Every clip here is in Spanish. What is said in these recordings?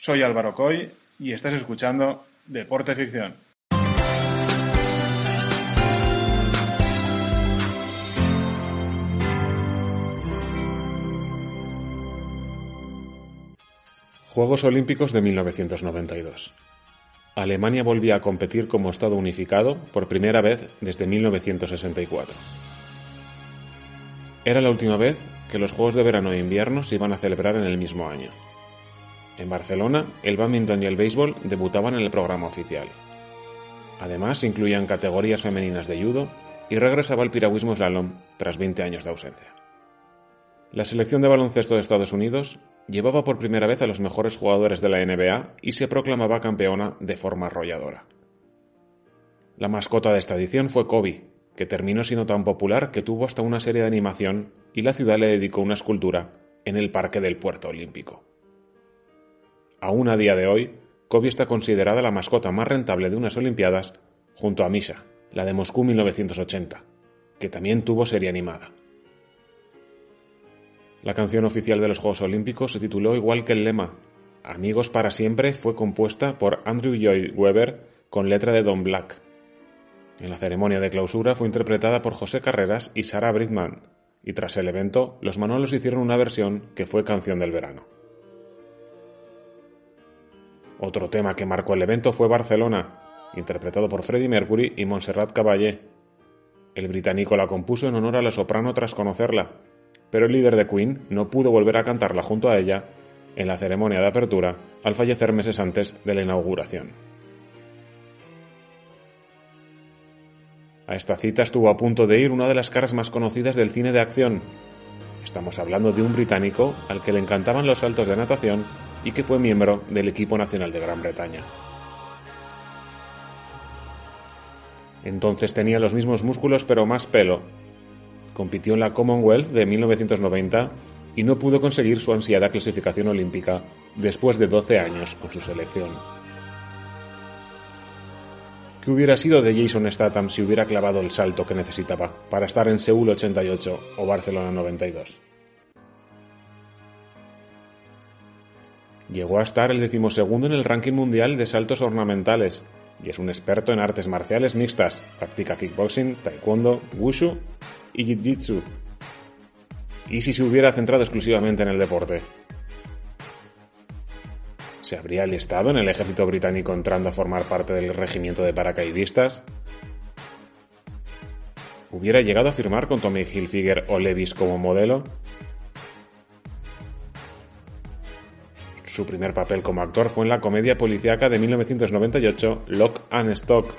Soy Álvaro Coy y estás escuchando Deporte Ficción. Juegos Olímpicos de 1992. Alemania volvía a competir como Estado unificado por primera vez desde 1964. Era la última vez que los Juegos de Verano e Invierno se iban a celebrar en el mismo año. En Barcelona, el badminton y el béisbol debutaban en el programa oficial. Además, incluían categorías femeninas de judo y regresaba el piragüismo slalom tras 20 años de ausencia. La selección de baloncesto de Estados Unidos llevaba por primera vez a los mejores jugadores de la NBA y se proclamaba campeona de forma arrolladora. La mascota de esta edición fue Kobe, que terminó siendo tan popular que tuvo hasta una serie de animación y la ciudad le dedicó una escultura en el Parque del Puerto Olímpico. Aún a día de hoy, Kobe está considerada la mascota más rentable de unas Olimpiadas junto a Misha, la de Moscú 1980, que también tuvo serie animada. La canción oficial de los Juegos Olímpicos se tituló igual que el lema. Amigos para siempre fue compuesta por Andrew Lloyd Webber con letra de Don Black. En la ceremonia de clausura fue interpretada por José Carreras y Sarah Bridman, y tras el evento, los Manolos hicieron una versión que fue canción del verano. Otro tema que marcó el evento fue Barcelona, interpretado por Freddie Mercury y Montserrat Caballé. El británico la compuso en honor a la soprano tras conocerla, pero el líder de Queen no pudo volver a cantarla junto a ella en la ceremonia de apertura al fallecer meses antes de la inauguración. A esta cita estuvo a punto de ir una de las caras más conocidas del cine de acción. Estamos hablando de un británico al que le encantaban los saltos de natación y que fue miembro del equipo nacional de Gran Bretaña. Entonces tenía los mismos músculos pero más pelo. Compitió en la Commonwealth de 1990 y no pudo conseguir su ansiada clasificación olímpica después de 12 años con su selección. ¿Qué hubiera sido de Jason Statham si hubiera clavado el salto que necesitaba para estar en Seúl 88 o Barcelona 92? Llegó a estar el decimosegundo en el ranking mundial de saltos ornamentales y es un experto en artes marciales mixtas. Practica kickboxing, taekwondo, wushu y jiu-jitsu. ¿Y si se hubiera centrado exclusivamente en el deporte? ¿Se habría alistado en el ejército británico entrando a formar parte del regimiento de paracaidistas? ¿Hubiera llegado a firmar con Tommy Hilfiger o Levis como modelo? Su primer papel como actor fue en la comedia policíaca de 1998 Lock and Stock,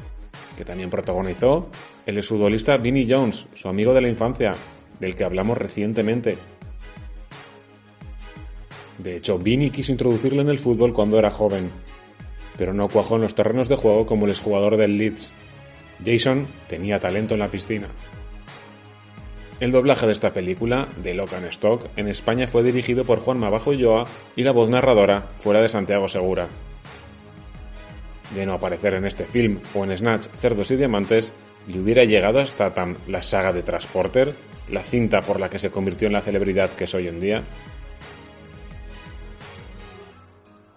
que también protagonizó el exfutbolista Vinnie Jones, su amigo de la infancia, del que hablamos recientemente. De hecho, Vinnie quiso introducirlo en el fútbol cuando era joven, pero no cuajó en los terrenos de juego como el exjugador del Leeds. Jason tenía talento en la piscina. El doblaje de esta película, de Lock and Stock, en España fue dirigido por Juan Mabajo Ulloa y la voz narradora fuera de Santiago Segura. De no aparecer en este film o en Snatch, Cerdos y Diamantes, le hubiera llegado hasta tan la saga de Transporter, la cinta por la que se convirtió en la celebridad que es hoy en día.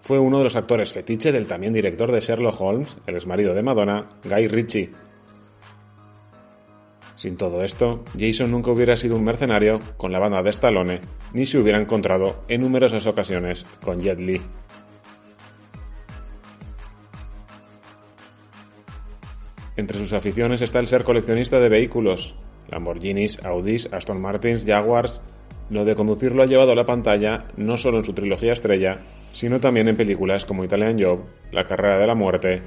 Fue uno de los actores fetiche del también director de Sherlock Holmes, el exmarido de Madonna, Guy Ritchie, sin todo esto, Jason nunca hubiera sido un mercenario con la banda de Stallone, ni se hubiera encontrado en numerosas ocasiones con Jet Li. Entre sus aficiones está el ser coleccionista de vehículos, Lamborghinis, Audis, Aston Martins, Jaguars. Lo de conducir lo ha llevado a la pantalla no solo en su trilogía estrella, sino también en películas como Italian Job, La carrera de la muerte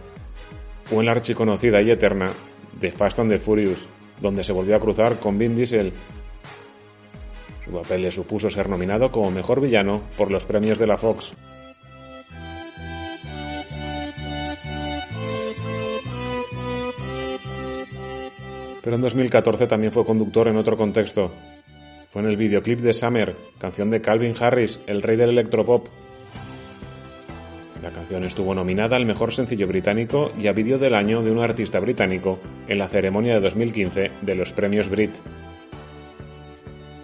o en la archiconocida y eterna The Fast and the Furious, donde se volvió a cruzar con Vin Diesel. Su papel le supuso ser nominado como mejor villano por los premios de la Fox. Pero en 2014 también fue conductor en otro contexto. Fue en el videoclip de Summer, canción de Calvin Harris, el rey del electropop, la canción estuvo nominada al mejor sencillo británico y a vídeo del año de un artista británico en la ceremonia de 2015 de los premios Brit.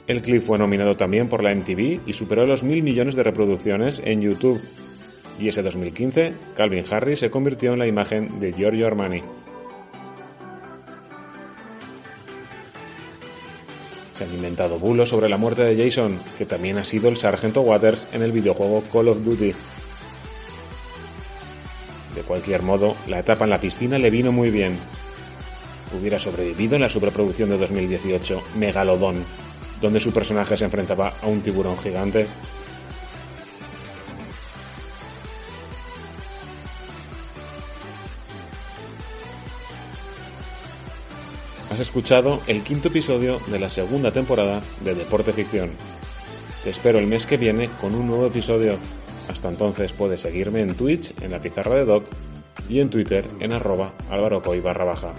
El clip fue nominado también por la MTV y superó los mil millones de reproducciones en YouTube. Y ese 2015, Calvin Harris se convirtió en la imagen de Giorgio Armani. Se han inventado bulos sobre la muerte de Jason, que también ha sido el sargento Waters en el videojuego Call of Duty. De cualquier modo, la etapa en la piscina le vino muy bien. Hubiera sobrevivido en la superproducción de 2018 Megalodon, donde su personaje se enfrentaba a un tiburón gigante. Has escuchado el quinto episodio de la segunda temporada de Deporte Ficción. Te espero el mes que viene con un nuevo episodio. Hasta entonces puedes seguirme en Twitch en la pizarra de Doc y en Twitter en arroba barra baja.